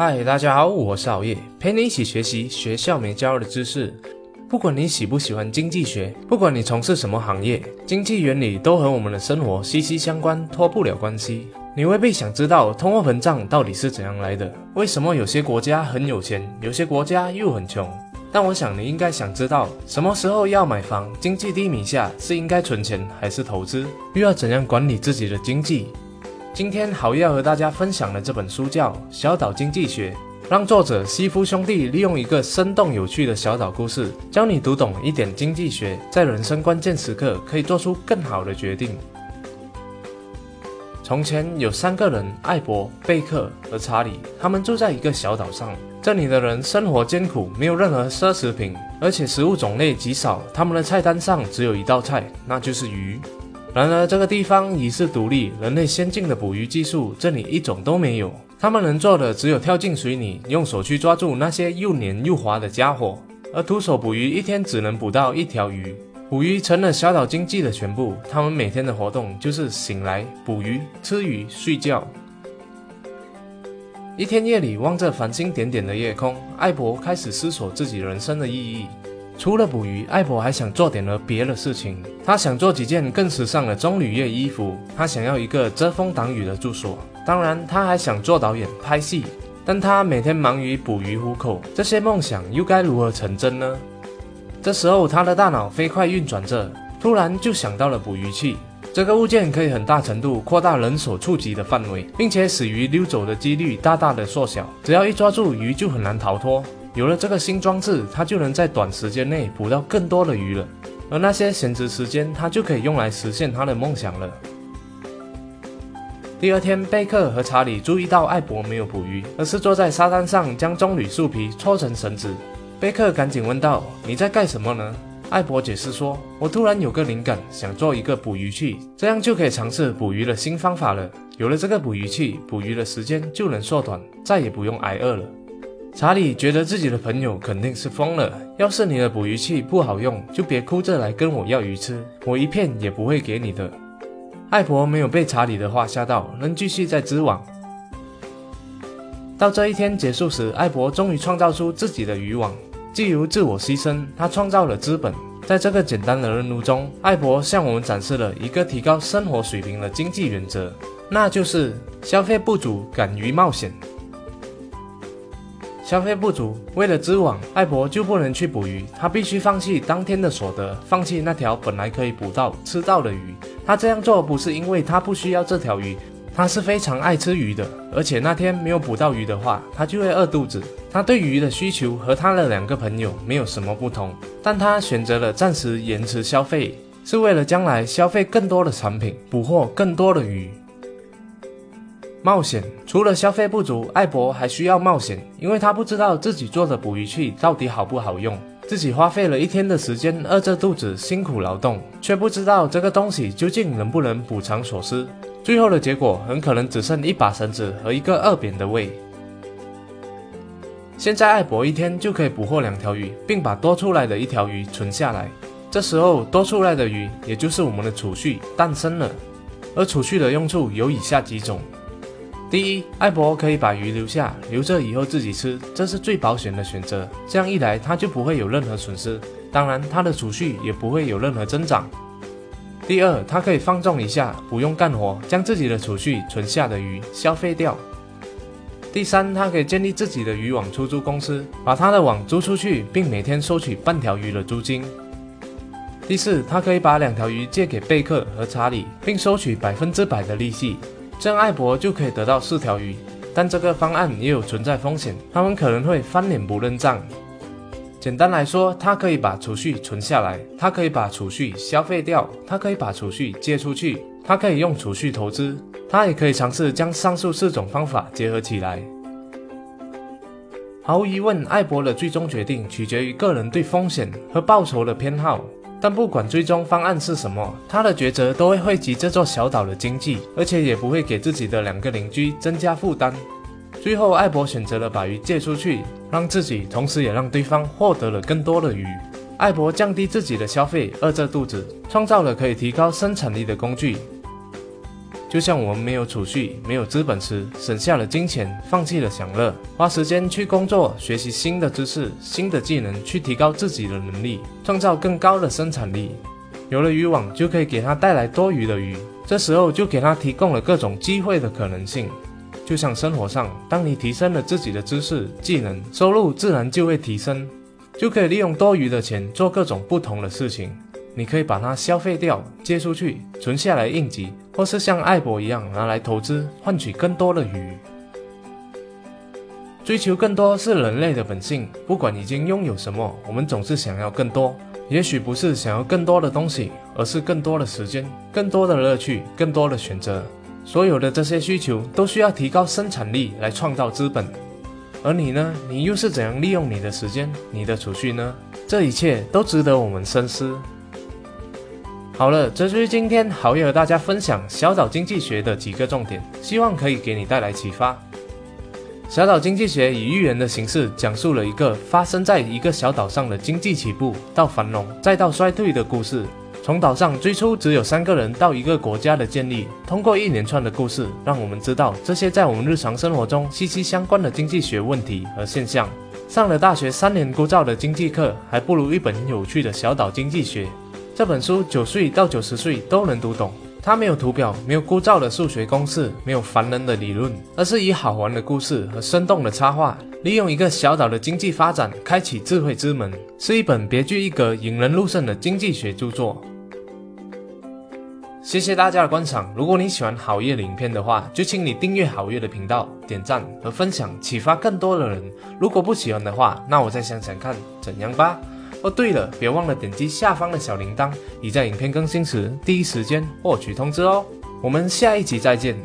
嗨，大家好，我是熬夜，陪你一起学习学校没教的知识。不管你喜不喜欢经济学，不管你从事什么行业，经济原理都和我们的生活息息相关，脱不了关系。你未必想知道通货膨胀到底是怎样来的，为什么有些国家很有钱，有些国家又很穷？但我想你应该想知道，什么时候要买房？经济低迷下是应该存钱还是投资？又要怎样管理自己的经济？今天好要和大家分享的这本书叫《小岛经济学》，让作者西夫兄弟利用一个生动有趣的小岛故事，教你读懂一点经济学，在人生关键时刻可以做出更好的决定。从前有三个人：艾博、贝克和查理，他们住在一个小岛上。这里的人生活艰苦，没有任何奢侈品，而且食物种类极少。他们的菜单上只有一道菜，那就是鱼。然而，这个地方已是独立，人类先进的捕鱼技术这里一种都没有。他们能做的只有跳进水里，用手去抓住那些又黏又滑的家伙，而徒手捕鱼一天只能捕到一条鱼。捕鱼成了小岛经济的全部。他们每天的活动就是醒来捕鱼、吃鱼、睡觉。一天夜里，望着繁星点点的夜空，艾博开始思索自己人生的意义。除了捕鱼，艾博还想做点儿别的事情。他想做几件更时尚的棕榈叶衣服，他想要一个遮风挡雨的住所。当然，他还想做导演、拍戏。但他每天忙于捕鱼糊口，这些梦想又该如何成真呢？这时候，他的大脑飞快运转着，突然就想到了捕鱼器。这个物件可以很大程度扩大人所触及的范围，并且使鱼溜走的几率大大的缩小。只要一抓住鱼，就很难逃脱。有了这个新装置，他就能在短时间内捕到更多的鱼了，而那些闲置时间，他就可以用来实现他的梦想了。第二天，贝克和查理注意到艾博没有捕鱼，而是坐在沙滩上将棕榈树皮搓成绳子。贝克赶紧问道：“你在干什么呢？”艾博解释说：“我突然有个灵感，想做一个捕鱼器，这样就可以尝试捕鱼的新方法了。有了这个捕鱼器，捕鱼的时间就能缩短，再也不用挨饿了。”查理觉得自己的朋友肯定是疯了。要是你的捕鱼器不好用，就别哭着来跟我要鱼吃，我一片也不会给你的。艾博没有被查理的话吓到，仍继续在织网。到这一天结束时，艾博终于创造出自己的渔网。既由自我牺牲，他创造了资本。在这个简单的任务中，艾博向我们展示了一个提高生活水平的经济原则，那就是消费不足，敢于冒险。消费不足，为了织网，艾博就不能去捕鱼。他必须放弃当天的所得，放弃那条本来可以捕到、吃到的鱼。他这样做不是因为他不需要这条鱼，他是非常爱吃鱼的。而且那天没有捕到鱼的话，他就会饿肚子。他对鱼的需求和他的两个朋友没有什么不同，但他选择了暂时延迟消费，是为了将来消费更多的产品，捕获更多的鱼。冒险，除了消费不足，艾博还需要冒险，因为他不知道自己做的捕鱼器到底好不好用。自己花费了一天的时间，饿着肚子辛苦劳动，却不知道这个东西究竟能不能补偿所失。最后的结果很可能只剩一把绳子和一个饿扁的胃。现在艾博一天就可以捕获两条鱼，并把多出来的一条鱼存下来。这时候多出来的鱼，也就是我们的储蓄，诞生了。而储蓄的用处有以下几种。第一，艾博可以把鱼留下，留着以后自己吃，这是最保险的选择。这样一来，他就不会有任何损失，当然他的储蓄也不会有任何增长。第二，他可以放纵一下，不用干活，将自己的储蓄存下的鱼消费掉。第三，他可以建立自己的渔网出租公司，把他的网租出去，并每天收取半条鱼的租金。第四，他可以把两条鱼借给贝克和查理，并收取百分之百的利息。这样艾博就可以得到四条鱼，但这个方案也有存在风险，他们可能会翻脸不认账。简单来说，他可以把储蓄存下来，他可以把储蓄消费掉，他可以把储蓄借出去，他可以用储蓄投资，他也可以尝试将上述四种方法结合起来。毫无疑问，艾博的最终决定取决于个人对风险和报酬的偏好。但不管最终方案是什么，他的抉择都会惠及这座小岛的经济，而且也不会给自己的两个邻居增加负担。最后，艾博选择了把鱼借出去，让自己，同时也让对方获得了更多的鱼。艾博降低自己的消费，饿着肚子，创造了可以提高生产力的工具。就像我们没有储蓄、没有资本时，省下了金钱，放弃了享乐，花时间去工作，学习新的知识、新的技能，去提高自己的能力，创造更高的生产力。有了渔网，就可以给他带来多余的鱼，这时候就给他提供了各种机会的可能性。就像生活上，当你提升了自己的知识、技能，收入自然就会提升，就可以利用多余的钱做各种不同的事情。你可以把它消费掉，借出去，存下来应急，或是像艾博一样拿来投资，换取更多的鱼。追求更多是人类的本性，不管已经拥有什么，我们总是想要更多。也许不是想要更多的东西，而是更多的时间、更多的乐趣、更多的选择。所有的这些需求都需要提高生产力来创造资本。而你呢？你又是怎样利用你的时间、你的储蓄呢？这一切都值得我们深思。好了，这就是今天好友和大家分享小岛经济学的几个重点，希望可以给你带来启发。小岛经济学以寓言的形式讲述了一个发生在一个小岛上的经济起步到繁荣再到衰退的故事。从岛上最初只有三个人到一个国家的建立，通过一连串的故事，让我们知道这些在我们日常生活中息息相关的经济学问题和现象。上了大学三年枯燥的经济课，还不如一本有趣的小岛经济学。这本书九岁到九十岁都能读懂。它没有图表，没有枯燥的数学公式，没有烦人的理论，而是以好玩的故事和生动的插画，利用一个小岛的经济发展，开启智慧之门，是一本别具一格、引人入胜的经济学著作。谢谢大家的观赏。如果你喜欢好月的影片的话，就请你订阅好月的频道，点赞和分享，启发更多的人。如果不喜欢的话，那我再想想看怎样吧。哦，对了，别忘了点击下方的小铃铛，以在影片更新时第一时间获取通知哦。我们下一集再见。